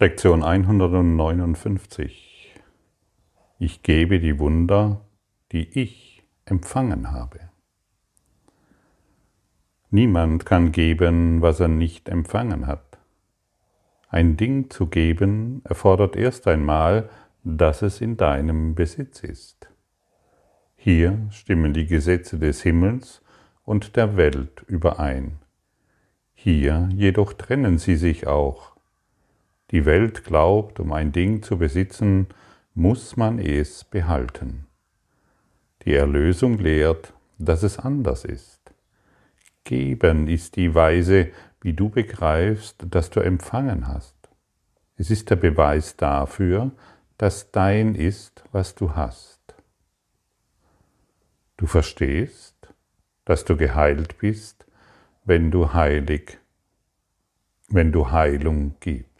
Lektion 159. Ich gebe die Wunder, die ich empfangen habe. Niemand kann geben, was er nicht empfangen hat. Ein Ding zu geben erfordert erst einmal, dass es in deinem Besitz ist. Hier stimmen die Gesetze des Himmels und der Welt überein. Hier jedoch trennen sie sich auch die Welt glaubt, um ein Ding zu besitzen, muss man es behalten. Die Erlösung lehrt, dass es anders ist. Geben ist die Weise, wie du begreifst, dass du empfangen hast. Es ist der Beweis dafür, dass dein ist, was du hast. Du verstehst, dass du geheilt bist, wenn du heilig, wenn du Heilung gibst.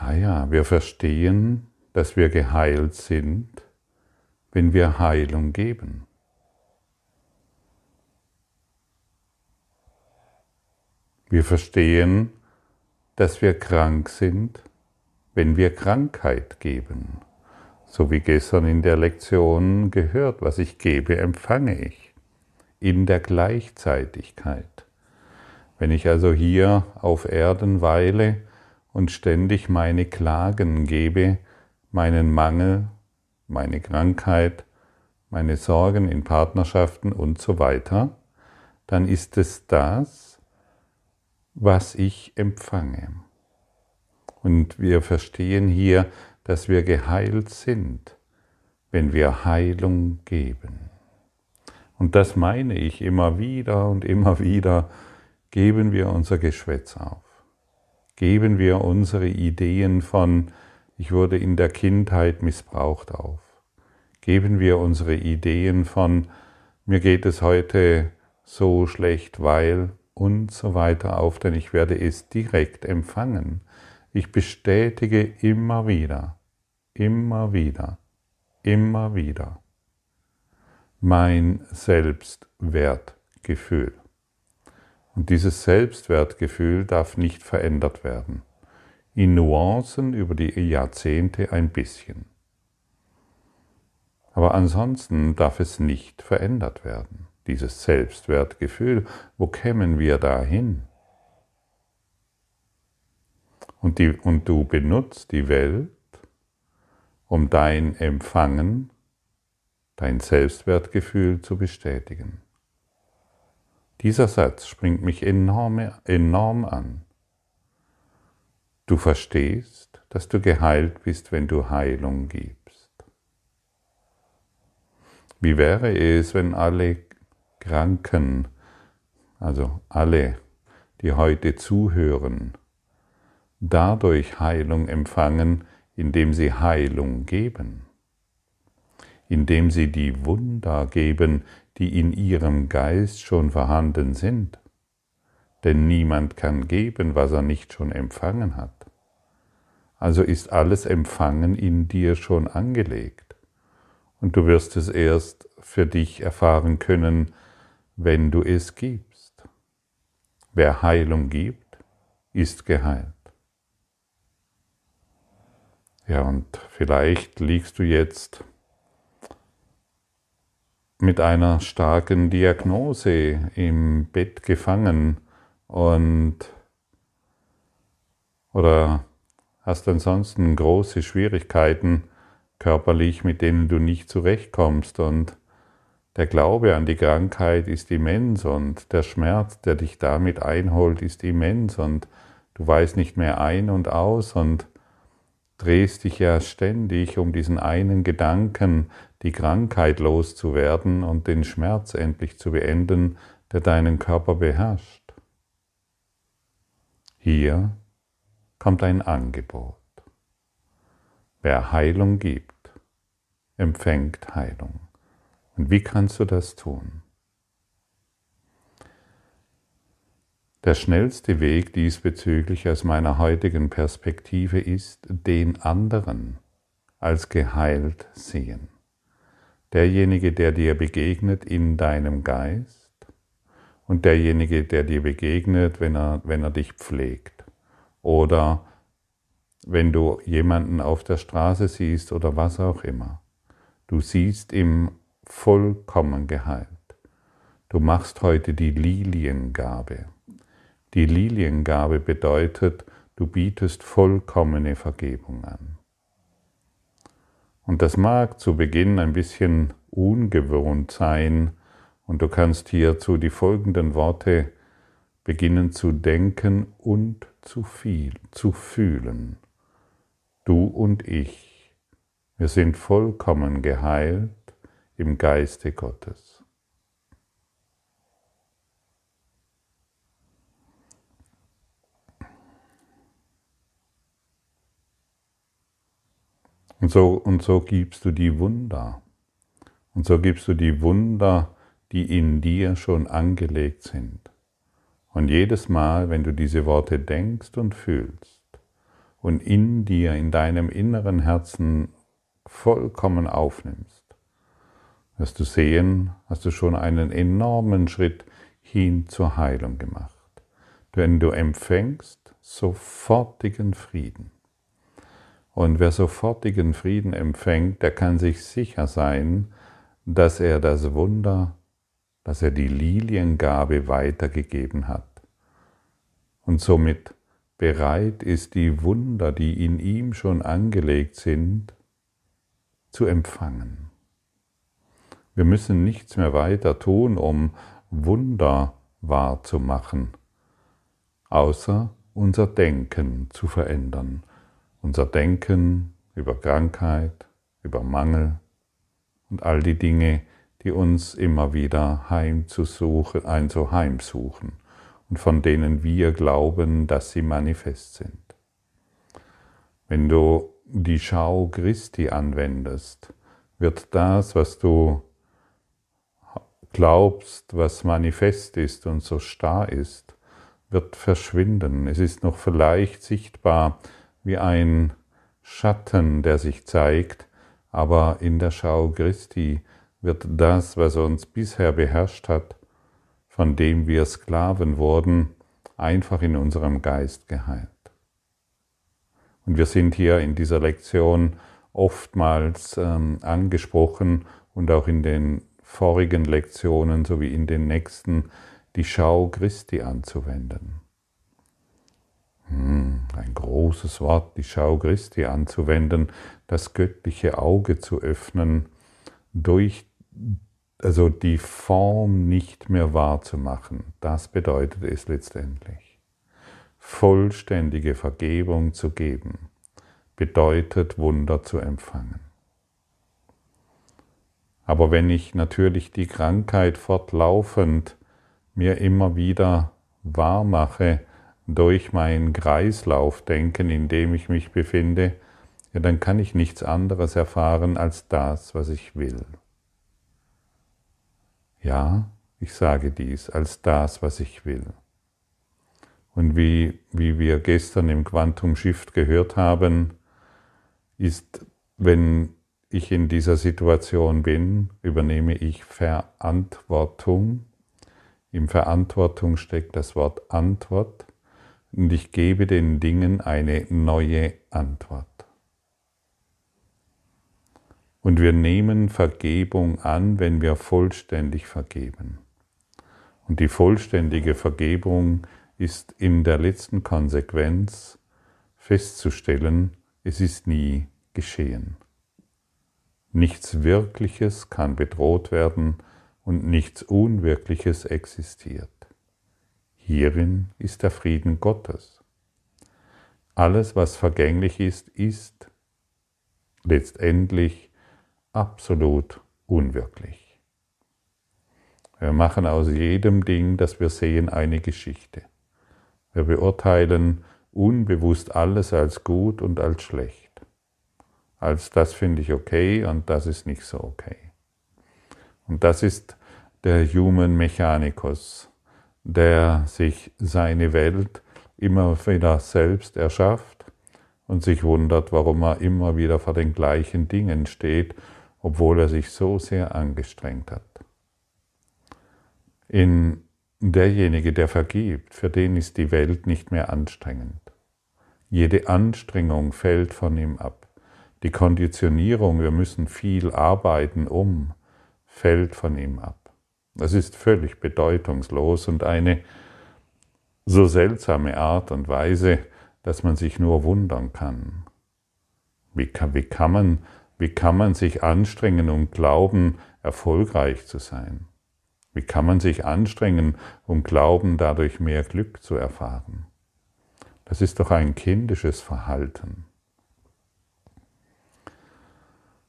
Ah ja, wir verstehen, dass wir geheilt sind, wenn wir Heilung geben. Wir verstehen, dass wir krank sind, wenn wir Krankheit geben. So wie gestern in der Lektion gehört, was ich gebe, empfange ich in der Gleichzeitigkeit. Wenn ich also hier auf Erden weile, und ständig meine Klagen gebe, meinen Mangel, meine Krankheit, meine Sorgen in Partnerschaften und so weiter, dann ist es das, was ich empfange. Und wir verstehen hier, dass wir geheilt sind, wenn wir Heilung geben. Und das meine ich immer wieder und immer wieder, geben wir unser Geschwätz auf geben wir unsere Ideen von, ich wurde in der Kindheit missbraucht auf. Geben wir unsere Ideen von, mir geht es heute so schlecht, weil und so weiter auf, denn ich werde es direkt empfangen. Ich bestätige immer wieder, immer wieder, immer wieder mein Selbstwertgefühl. Und dieses Selbstwertgefühl darf nicht verändert werden. In Nuancen über die Jahrzehnte ein bisschen. Aber ansonsten darf es nicht verändert werden. Dieses Selbstwertgefühl, wo kämen wir dahin? Und, die, und du benutzt die Welt, um dein Empfangen, dein Selbstwertgefühl zu bestätigen. Dieser Satz springt mich enorm, enorm an. Du verstehst, dass du geheilt bist, wenn du Heilung gibst. Wie wäre es, wenn alle Kranken, also alle, die heute zuhören, dadurch Heilung empfangen, indem sie Heilung geben, indem sie die Wunder geben, die in ihrem Geist schon vorhanden sind. Denn niemand kann geben, was er nicht schon empfangen hat. Also ist alles Empfangen in dir schon angelegt. Und du wirst es erst für dich erfahren können, wenn du es gibst. Wer Heilung gibt, ist geheilt. Ja, und vielleicht liegst du jetzt mit einer starken Diagnose im Bett gefangen. Und oder hast ansonsten große Schwierigkeiten körperlich, mit denen du nicht zurechtkommst? Und der Glaube an die Krankheit ist immens und der Schmerz, der dich damit einholt, ist immens. Und du weißt nicht mehr ein und aus und drehst dich ja ständig um diesen einen Gedanken, die Krankheit loszuwerden und den Schmerz endlich zu beenden, der deinen Körper beherrscht. Hier kommt ein Angebot. Wer Heilung gibt, empfängt Heilung. Und wie kannst du das tun? Der schnellste Weg diesbezüglich aus meiner heutigen Perspektive ist, den anderen als geheilt sehen derjenige, der dir begegnet in deinem Geist und derjenige, der dir begegnet, wenn er, wenn er dich pflegt. Oder wenn du jemanden auf der Straße siehst oder was auch immer. Du siehst ihm vollkommen geheilt. Du machst heute die Liliengabe. Die Liliengabe bedeutet, du bietest vollkommene Vergebung an. Und das mag zu Beginn ein bisschen ungewohnt sein, und du kannst hierzu die folgenden Worte beginnen zu denken und zu viel, zu fühlen. Du und ich, wir sind vollkommen geheilt im Geiste Gottes. Und so, und so gibst du die Wunder. Und so gibst du die Wunder, die in dir schon angelegt sind. Und jedes Mal, wenn du diese Worte denkst und fühlst und in dir, in deinem inneren Herzen vollkommen aufnimmst, wirst du sehen, hast du schon einen enormen Schritt hin zur Heilung gemacht. Denn du empfängst sofortigen Frieden. Und wer sofortigen Frieden empfängt, der kann sich sicher sein, dass er das Wunder, dass er die Liliengabe weitergegeben hat und somit bereit ist, die Wunder, die in ihm schon angelegt sind, zu empfangen. Wir müssen nichts mehr weiter tun, um Wunder wahrzumachen, außer unser Denken zu verändern unser Denken über Krankheit, über Mangel und all die Dinge, die uns immer wieder heimzusuchen, ein so heimsuchen und von denen wir glauben, dass sie manifest sind. Wenn du die Schau Christi anwendest, wird das, was du glaubst, was manifest ist und so starr ist, wird verschwinden. Es ist noch vielleicht sichtbar, wie ein Schatten, der sich zeigt, aber in der Schau Christi wird das, was uns bisher beherrscht hat, von dem wir Sklaven wurden, einfach in unserem Geist geheilt. Und wir sind hier in dieser Lektion oftmals ähm, angesprochen und auch in den vorigen Lektionen sowie in den nächsten die Schau Christi anzuwenden. Hm, ein großes Wort, die Schau Christi anzuwenden, das göttliche Auge zu öffnen, durch also die Form nicht mehr wahrzumachen. Das bedeutet es letztendlich. Vollständige Vergebung zu geben, bedeutet Wunder zu empfangen. Aber wenn ich natürlich die Krankheit fortlaufend mir immer wieder wahr mache, durch mein Kreislaufdenken, in dem ich mich befinde, ja, dann kann ich nichts anderes erfahren als das, was ich will. Ja, ich sage dies, als das, was ich will. Und wie, wie wir gestern im Quantum Shift gehört haben, ist, wenn ich in dieser Situation bin, übernehme ich Verantwortung. Im Verantwortung steckt das Wort Antwort und ich gebe den Dingen eine neue Antwort. Und wir nehmen Vergebung an, wenn wir vollständig vergeben. Und die vollständige Vergebung ist in der letzten Konsequenz festzustellen, es ist nie geschehen. Nichts Wirkliches kann bedroht werden und nichts Unwirkliches existiert. Hierin ist der Frieden Gottes. Alles, was vergänglich ist, ist letztendlich absolut unwirklich. Wir machen aus jedem Ding, das wir sehen, eine Geschichte. Wir beurteilen unbewusst alles als gut und als schlecht. Als das finde ich okay und das ist nicht so okay. Und das ist der Human Mechanicus, der sich seine Welt immer wieder selbst erschafft und sich wundert, warum er immer wieder vor den gleichen Dingen steht, obwohl er sich so sehr angestrengt hat. In derjenige, der vergibt, für den ist die Welt nicht mehr anstrengend. Jede Anstrengung fällt von ihm ab. Die Konditionierung, wir müssen viel arbeiten um, fällt von ihm ab. Das ist völlig bedeutungslos und eine so seltsame Art und Weise, dass man sich nur wundern kann. Wie kann, wie kann, man, wie kann man sich anstrengen und glauben, erfolgreich zu sein? Wie kann man sich anstrengen und glauben, dadurch mehr Glück zu erfahren? Das ist doch ein kindisches Verhalten.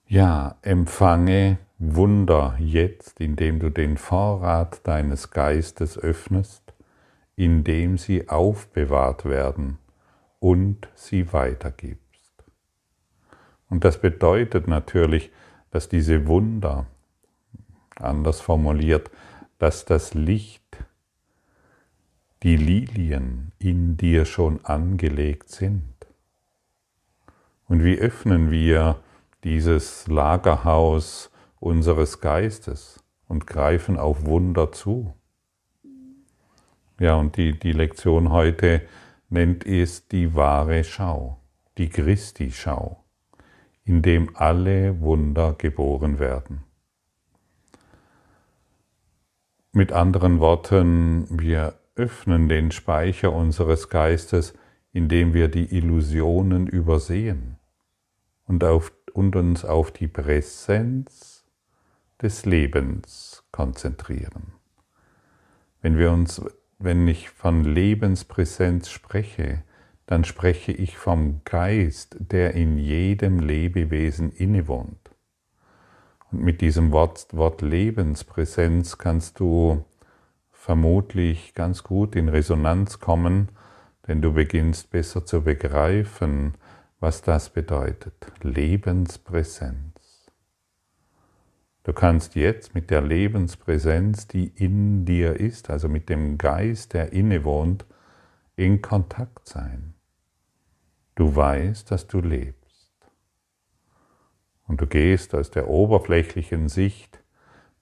Ja, empfange Wunder jetzt, indem du den Vorrat deines Geistes öffnest, indem sie aufbewahrt werden und sie weitergibst. Und das bedeutet natürlich, dass diese Wunder, anders formuliert, dass das Licht, die Lilien in dir schon angelegt sind. Und wie öffnen wir dieses Lagerhaus unseres Geistes und greifen auf Wunder zu? Ja, und die, die Lektion heute nennt es die wahre Schau, die Christi-Schau, in dem alle Wunder geboren werden. Mit anderen Worten, wir öffnen den Speicher unseres Geistes, indem wir die Illusionen übersehen und, auf, und uns auf die Präsenz des Lebens konzentrieren. Wenn, wir uns, wenn ich von Lebenspräsenz spreche, dann spreche ich vom Geist, der in jedem Lebewesen innewohnt. Und mit diesem Wort, Wort Lebenspräsenz kannst du vermutlich ganz gut in Resonanz kommen, denn du beginnst besser zu begreifen, was das bedeutet. Lebenspräsenz. Du kannst jetzt mit der Lebenspräsenz, die in dir ist, also mit dem Geist, der innewohnt, in Kontakt sein. Du weißt, dass du lebst. Und du gehst aus der oberflächlichen Sicht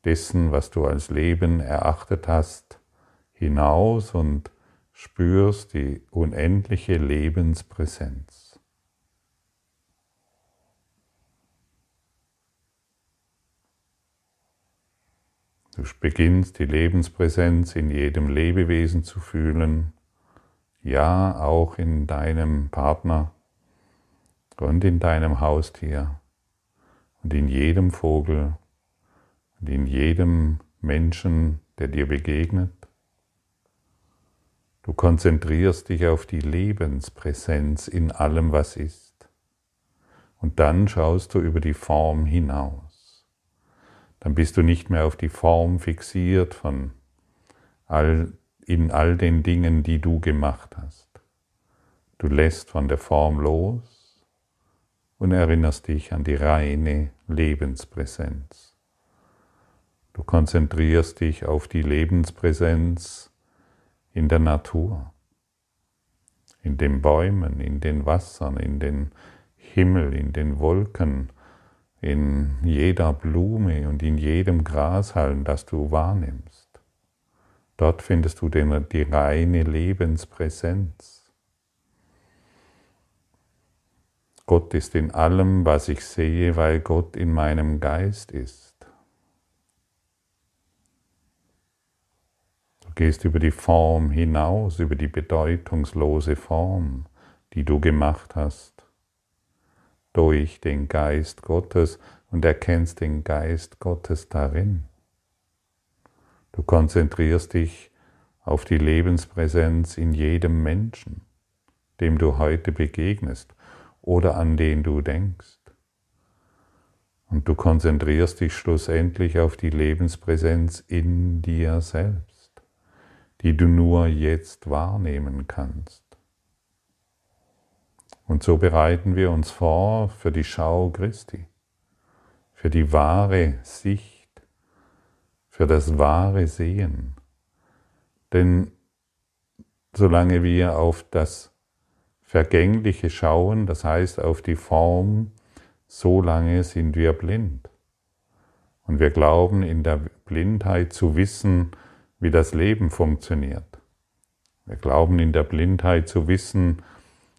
dessen, was du als Leben erachtet hast, hinaus und spürst die unendliche Lebenspräsenz. Du beginnst die Lebenspräsenz in jedem Lebewesen zu fühlen, ja auch in deinem Partner und in deinem Haustier und in jedem Vogel und in jedem Menschen, der dir begegnet. Du konzentrierst dich auf die Lebenspräsenz in allem, was ist. Und dann schaust du über die Form hinaus. Dann bist du nicht mehr auf die Form fixiert von all, in all den Dingen, die du gemacht hast. Du lässt von der Form los und erinnerst dich an die reine Lebenspräsenz. Du konzentrierst dich auf die Lebenspräsenz in der Natur, in den Bäumen, in den Wassern, in den Himmel, in den Wolken, in jeder Blume und in jedem Grashalm, das du wahrnimmst. Dort findest du den, die reine Lebenspräsenz. Gott ist in allem, was ich sehe, weil Gott in meinem Geist ist. Du gehst über die Form hinaus, über die bedeutungslose Form, die du gemacht hast, durch den Geist Gottes und erkennst den Geist Gottes darin. Du konzentrierst dich auf die Lebenspräsenz in jedem Menschen, dem du heute begegnest oder an den du denkst. Und du konzentrierst dich schlussendlich auf die Lebenspräsenz in dir selbst, die du nur jetzt wahrnehmen kannst. Und so bereiten wir uns vor für die Schau Christi, für die wahre Sicht, für das wahre Sehen. Denn solange wir auf das Vergängliche schauen, das heißt auf die Form, so lange sind wir blind. Und wir glauben in der Blindheit zu wissen, wie das Leben funktioniert. Wir glauben in der Blindheit zu wissen,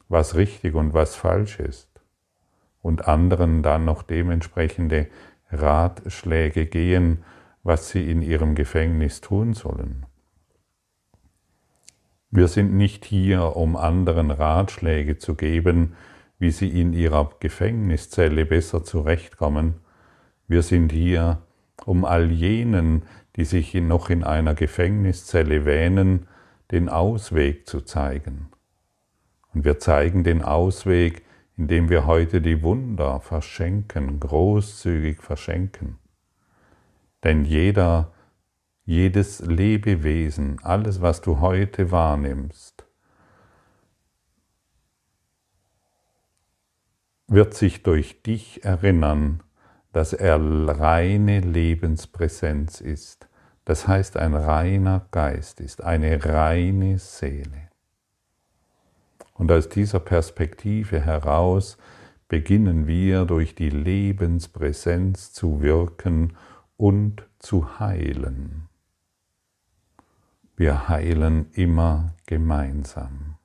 was richtig und was falsch ist und anderen dann noch dementsprechende Ratschläge gehen, was sie in ihrem Gefängnis tun sollen. Wir sind nicht hier, um anderen Ratschläge zu geben, wie sie in ihrer Gefängniszelle besser zurechtkommen. Wir sind hier, um all jenen, die sich noch in einer Gefängniszelle wähnen, den Ausweg zu zeigen. Und wir zeigen den Ausweg, indem wir heute die Wunder verschenken, großzügig verschenken. Denn jeder, jedes Lebewesen, alles, was du heute wahrnimmst, wird sich durch dich erinnern, dass er reine Lebenspräsenz ist. Das heißt, ein reiner Geist ist, eine reine Seele. Und aus dieser Perspektive heraus beginnen wir durch die Lebenspräsenz zu wirken und zu heilen. Wir heilen immer gemeinsam.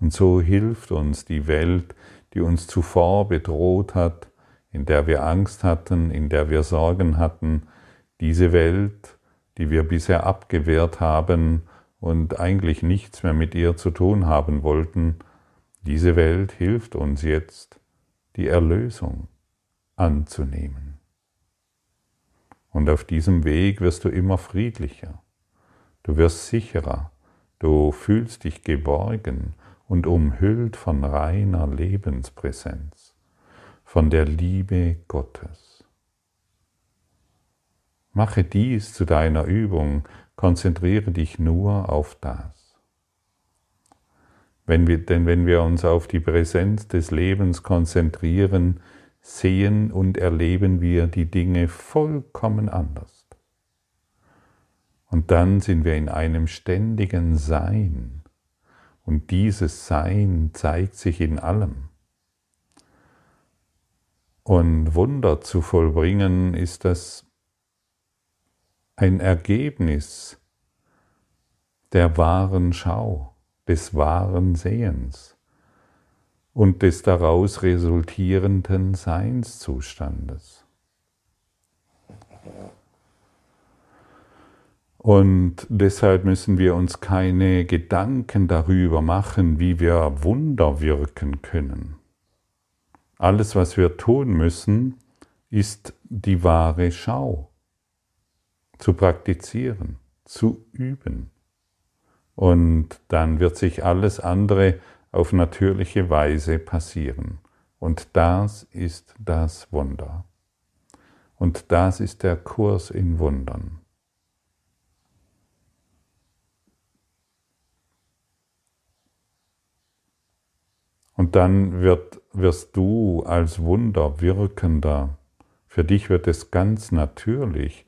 Und so hilft uns die Welt, die uns zuvor bedroht hat, in der wir Angst hatten, in der wir Sorgen hatten, diese Welt, die wir bisher abgewehrt haben und eigentlich nichts mehr mit ihr zu tun haben wollten, diese Welt hilft uns jetzt, die Erlösung anzunehmen. Und auf diesem Weg wirst du immer friedlicher, du wirst sicherer, du fühlst dich geborgen und umhüllt von reiner Lebenspräsenz, von der Liebe Gottes. Mache dies zu deiner Übung, konzentriere dich nur auf das. Wenn wir, denn wenn wir uns auf die Präsenz des Lebens konzentrieren, sehen und erleben wir die Dinge vollkommen anders. Und dann sind wir in einem ständigen Sein und dieses Sein zeigt sich in allem. Und Wunder zu vollbringen ist das ein Ergebnis der wahren Schau, des wahren Sehens und des daraus resultierenden Seinszustandes. Und deshalb müssen wir uns keine Gedanken darüber machen, wie wir Wunder wirken können. Alles, was wir tun müssen, ist die wahre Schau zu praktizieren, zu üben. Und dann wird sich alles andere auf natürliche Weise passieren. Und das ist das Wunder. Und das ist der Kurs in Wundern. Und dann wird, wirst du als Wunder wirkender. Für dich wird es ganz natürlich,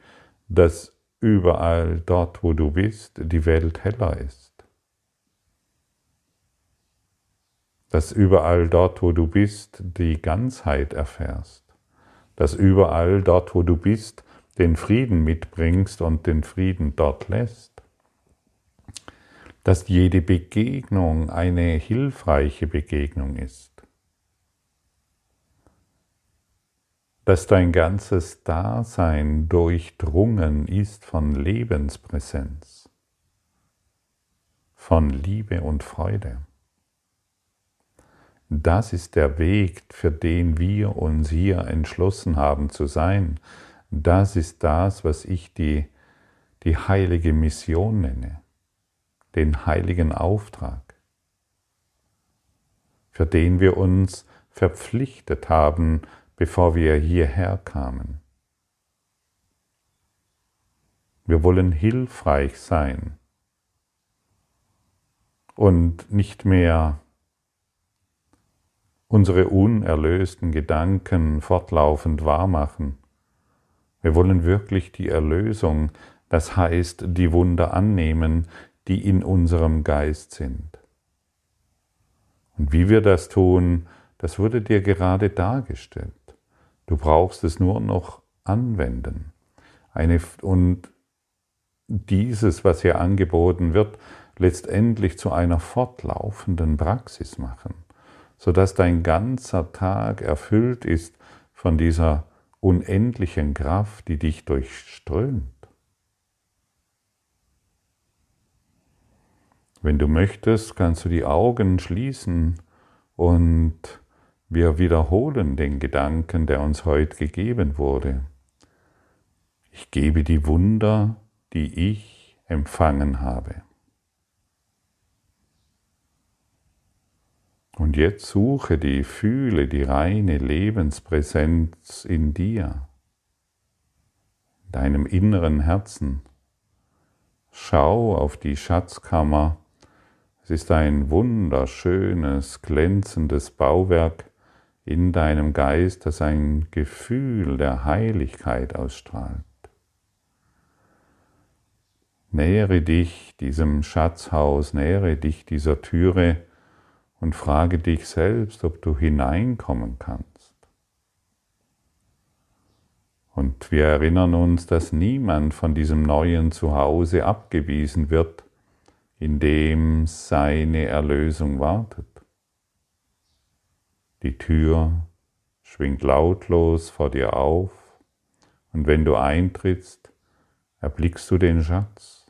dass überall dort, wo du bist, die Welt heller ist. Dass überall dort, wo du bist, die Ganzheit erfährst. Dass überall dort, wo du bist, den Frieden mitbringst und den Frieden dort lässt dass jede Begegnung eine hilfreiche Begegnung ist. Dass dein ganzes Dasein durchdrungen ist von Lebenspräsenz, von Liebe und Freude. Das ist der Weg, für den wir uns hier entschlossen haben zu sein. Das ist das, was ich die, die heilige Mission nenne den heiligen Auftrag, für den wir uns verpflichtet haben, bevor wir hierher kamen. Wir wollen hilfreich sein und nicht mehr unsere unerlösten Gedanken fortlaufend wahrmachen. Wir wollen wirklich die Erlösung, das heißt die Wunder annehmen, die in unserem Geist sind. Und wie wir das tun, das wurde dir gerade dargestellt. Du brauchst es nur noch anwenden. Eine, und dieses, was hier angeboten wird, letztendlich zu einer fortlaufenden Praxis machen, sodass dein ganzer Tag erfüllt ist von dieser unendlichen Kraft, die dich durchströmt. Wenn du möchtest, kannst du die Augen schließen und wir wiederholen den Gedanken, der uns heute gegeben wurde. Ich gebe die Wunder, die ich empfangen habe. Und jetzt suche die, fühle die reine Lebenspräsenz in dir, in deinem inneren Herzen. Schau auf die Schatzkammer. Es ist ein wunderschönes, glänzendes Bauwerk in deinem Geist, das ein Gefühl der Heiligkeit ausstrahlt. Nähere dich diesem Schatzhaus, nähere dich dieser Türe und frage dich selbst, ob du hineinkommen kannst. Und wir erinnern uns, dass niemand von diesem neuen Zuhause abgewiesen wird, in dem seine Erlösung wartet. Die Tür schwingt lautlos vor dir auf und wenn du eintrittst, erblickst du den Schatz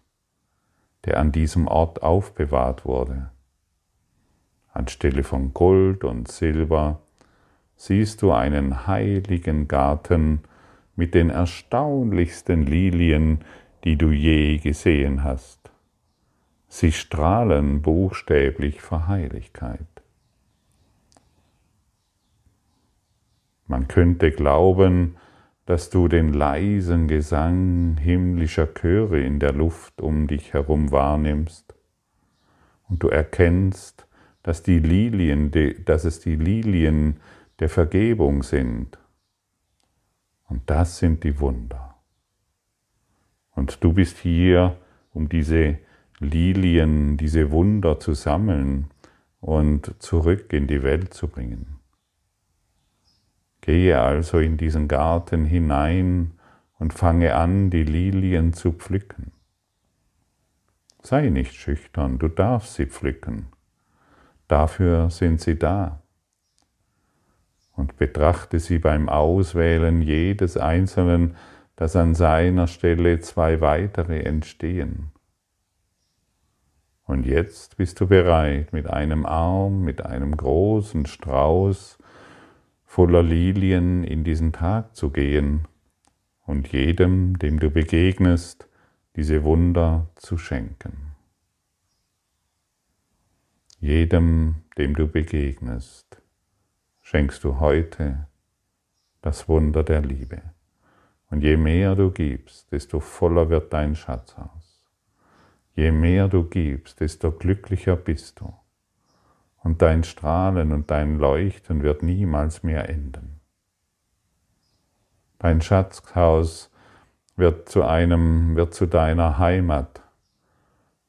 der an diesem Ort aufbewahrt wurde. Anstelle von Gold und Silber siehst du einen heiligen Garten mit den erstaunlichsten Lilien, die du je gesehen hast. Sie strahlen buchstäblich vor Heiligkeit. Man könnte glauben, dass du den leisen Gesang himmlischer Chöre in der Luft um dich herum wahrnimmst und du erkennst, dass, die Lilien, dass es die Lilien der Vergebung sind. Und das sind die Wunder. Und du bist hier, um diese Lilien, diese Wunder zu sammeln und zurück in die Welt zu bringen. Gehe also in diesen Garten hinein und fange an, die Lilien zu pflücken. Sei nicht schüchtern, du darfst sie pflücken. Dafür sind sie da. Und betrachte sie beim Auswählen jedes Einzelnen, dass an seiner Stelle zwei weitere entstehen. Und jetzt bist du bereit, mit einem Arm, mit einem großen Strauß voller Lilien in diesen Tag zu gehen und jedem, dem du begegnest, diese Wunder zu schenken. Jedem, dem du begegnest, schenkst du heute das Wunder der Liebe. Und je mehr du gibst, desto voller wird dein Schatzhaus. Je mehr du gibst, desto glücklicher bist du und dein Strahlen und dein Leuchten wird niemals mehr enden. Dein Schatzhaus wird zu einem, wird zu deiner Heimat,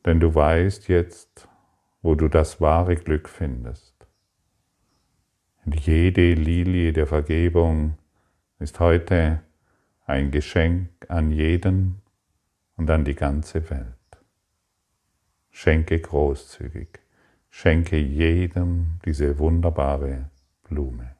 denn du weißt jetzt, wo du das wahre Glück findest. Und jede Lilie der Vergebung ist heute ein Geschenk an jeden und an die ganze Welt. Schenke großzügig. Schenke jedem diese wunderbare Blume.